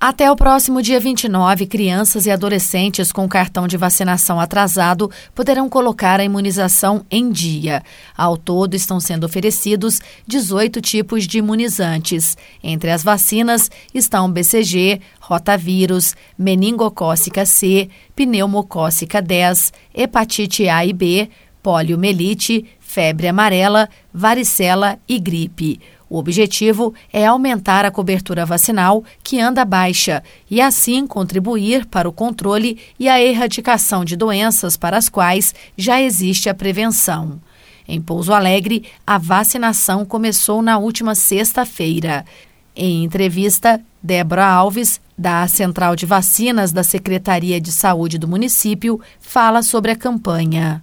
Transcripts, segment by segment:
Até o próximo dia 29, crianças e adolescentes com cartão de vacinação atrasado poderão colocar a imunização em dia. Ao todo, estão sendo oferecidos 18 tipos de imunizantes. Entre as vacinas estão BCG, rotavírus, meningocócica C, pneumocócica 10, hepatite A e B, poliomielite, febre amarela, varicela e gripe. O objetivo é aumentar a cobertura vacinal, que anda baixa, e assim contribuir para o controle e a erradicação de doenças para as quais já existe a prevenção. Em Pouso Alegre, a vacinação começou na última sexta-feira. Em entrevista, Débora Alves, da Central de Vacinas da Secretaria de Saúde do município, fala sobre a campanha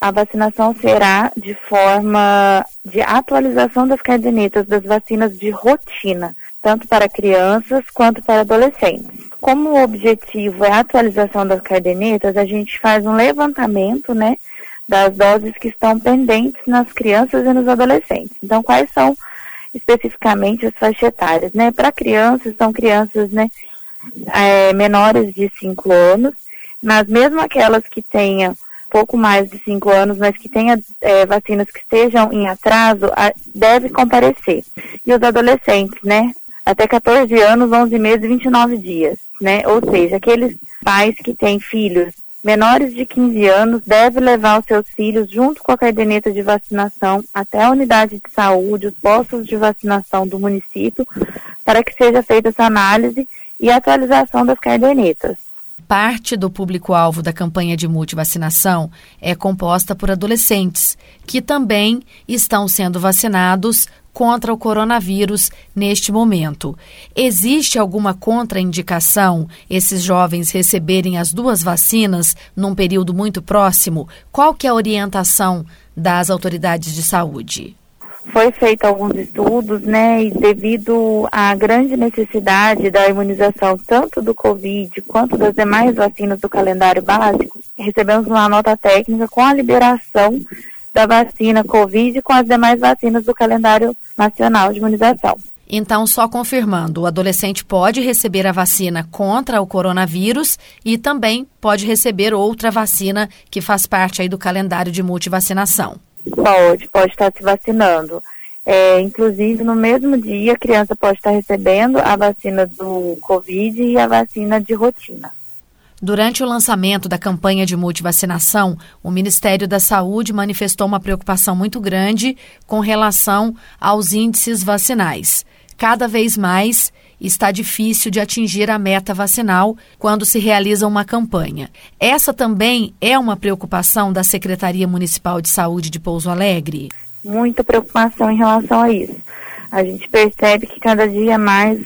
a vacinação será de forma de atualização das cadernetas das vacinas de rotina, tanto para crianças quanto para adolescentes. Como o objetivo é a atualização das cadernetas, a gente faz um levantamento, né, das doses que estão pendentes nas crianças e nos adolescentes. Então, quais são especificamente as faixas etárias, né? Para crianças, são crianças, né, é, menores de 5 anos, mas mesmo aquelas que tenham pouco mais de cinco anos, mas que tenha é, vacinas que estejam em atraso, a, deve comparecer. E os adolescentes, né? Até 14 anos, 11 meses e 29 dias, né? Ou seja, aqueles pais que têm filhos menores de 15 anos devem levar os seus filhos junto com a caderneta de vacinação até a unidade de saúde, os postos de vacinação do município, para que seja feita essa análise e atualização das cadernetas parte do público-alvo da campanha de multivacinação é composta por adolescentes, que também estão sendo vacinados contra o coronavírus neste momento. Existe alguma contraindicação esses jovens receberem as duas vacinas num período muito próximo? Qual que é a orientação das autoridades de saúde? Foi feito alguns estudos, né, e devido à grande necessidade da imunização tanto do Covid quanto das demais vacinas do calendário básico, recebemos uma nota técnica com a liberação da vacina Covid com as demais vacinas do calendário nacional de imunização. Então, só confirmando, o adolescente pode receber a vacina contra o coronavírus e também pode receber outra vacina que faz parte aí do calendário de multivacinação. Pode, pode estar se vacinando. É, inclusive, no mesmo dia, a criança pode estar recebendo a vacina do Covid e a vacina de rotina. Durante o lançamento da campanha de multivacinação, o Ministério da Saúde manifestou uma preocupação muito grande com relação aos índices vacinais. Cada vez mais está difícil de atingir a meta vacinal quando se realiza uma campanha. Essa também é uma preocupação da Secretaria Municipal de Saúde de Pouso Alegre? Muita preocupação em relação a isso. A gente percebe que cada dia mais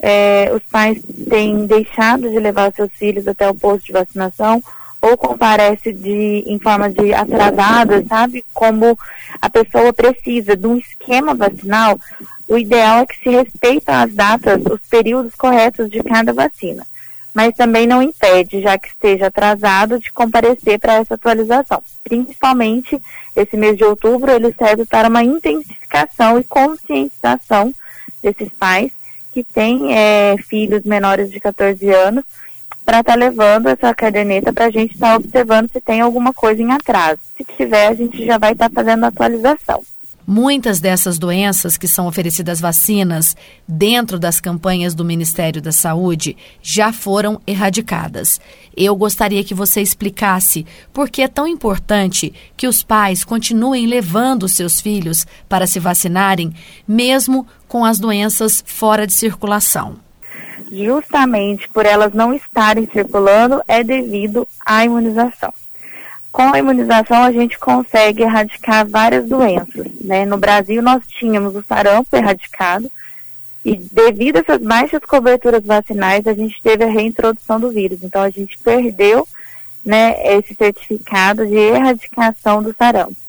é, os pais têm deixado de levar seus filhos até o posto de vacinação ou comparece de, em forma de atrasada, sabe? Como a pessoa precisa de um esquema vacinal o ideal é que se respeitem as datas, os períodos corretos de cada vacina, mas também não impede, já que esteja atrasado, de comparecer para essa atualização. Principalmente esse mês de outubro, ele serve para uma intensificação e conscientização desses pais que têm é, filhos menores de 14 anos para estar tá levando essa caderneta para a gente estar tá observando se tem alguma coisa em atraso. Se tiver, a gente já vai estar tá fazendo atualização. Muitas dessas doenças que são oferecidas vacinas dentro das campanhas do Ministério da Saúde já foram erradicadas. Eu gostaria que você explicasse por que é tão importante que os pais continuem levando seus filhos para se vacinarem, mesmo com as doenças fora de circulação. Justamente por elas não estarem circulando, é devido à imunização. Com a imunização, a gente consegue erradicar várias doenças. Né? No Brasil, nós tínhamos o sarampo erradicado, e devido a essas baixas coberturas vacinais, a gente teve a reintrodução do vírus. Então, a gente perdeu né, esse certificado de erradicação do sarampo.